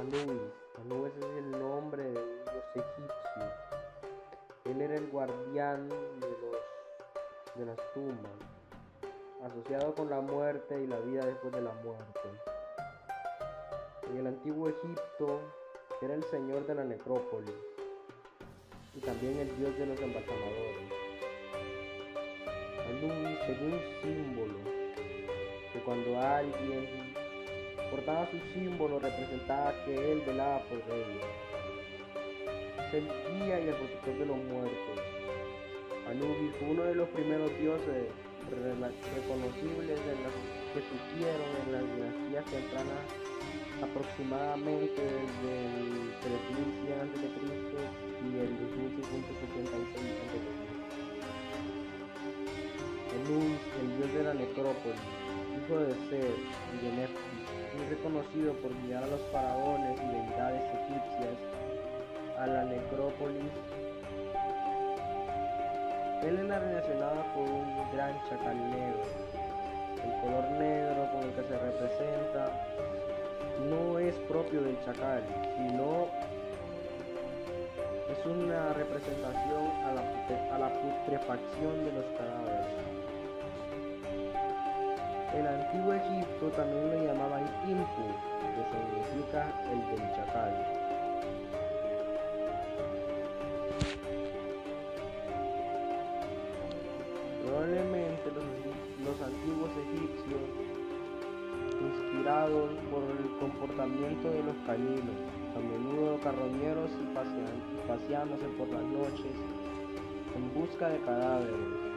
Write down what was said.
Anubis. Anubis es el nombre de un dios egipcio. Él era el guardián de, los, de las tumbas, asociado con la muerte y la vida después de la muerte. En el antiguo Egipto era el señor de la necrópolis y también el dios de los embalsamadores. Anubis tenía un símbolo que cuando alguien portaba su símbolo representaba que él velaba por ellos. Es el guía y el protector de los muertos. Anubis fue uno de los primeros dioses reconocibles que surgieron en las dinastías tempranas aproximadamente desde el 3100 a.C. y el 2676 a.C. Anubis, el dios de la necrópolis, hijo de Ser y de Neftis, muy reconocido por guiar a los faraones y deidades egipcias a la necrópolis. Él era relacionado con un gran chacal negro. El color negro con el que se representa no es propio del chacal, sino es una representación a la, a la putrefacción de los cadáveres. En antiguo Egipto también lo llamaban Impu, que significa el del chacal. Probablemente los, los antiguos egipcios, inspirados por el comportamiento de los caninos, a menudo carroñeros y paseándose por las noches en busca de cadáveres.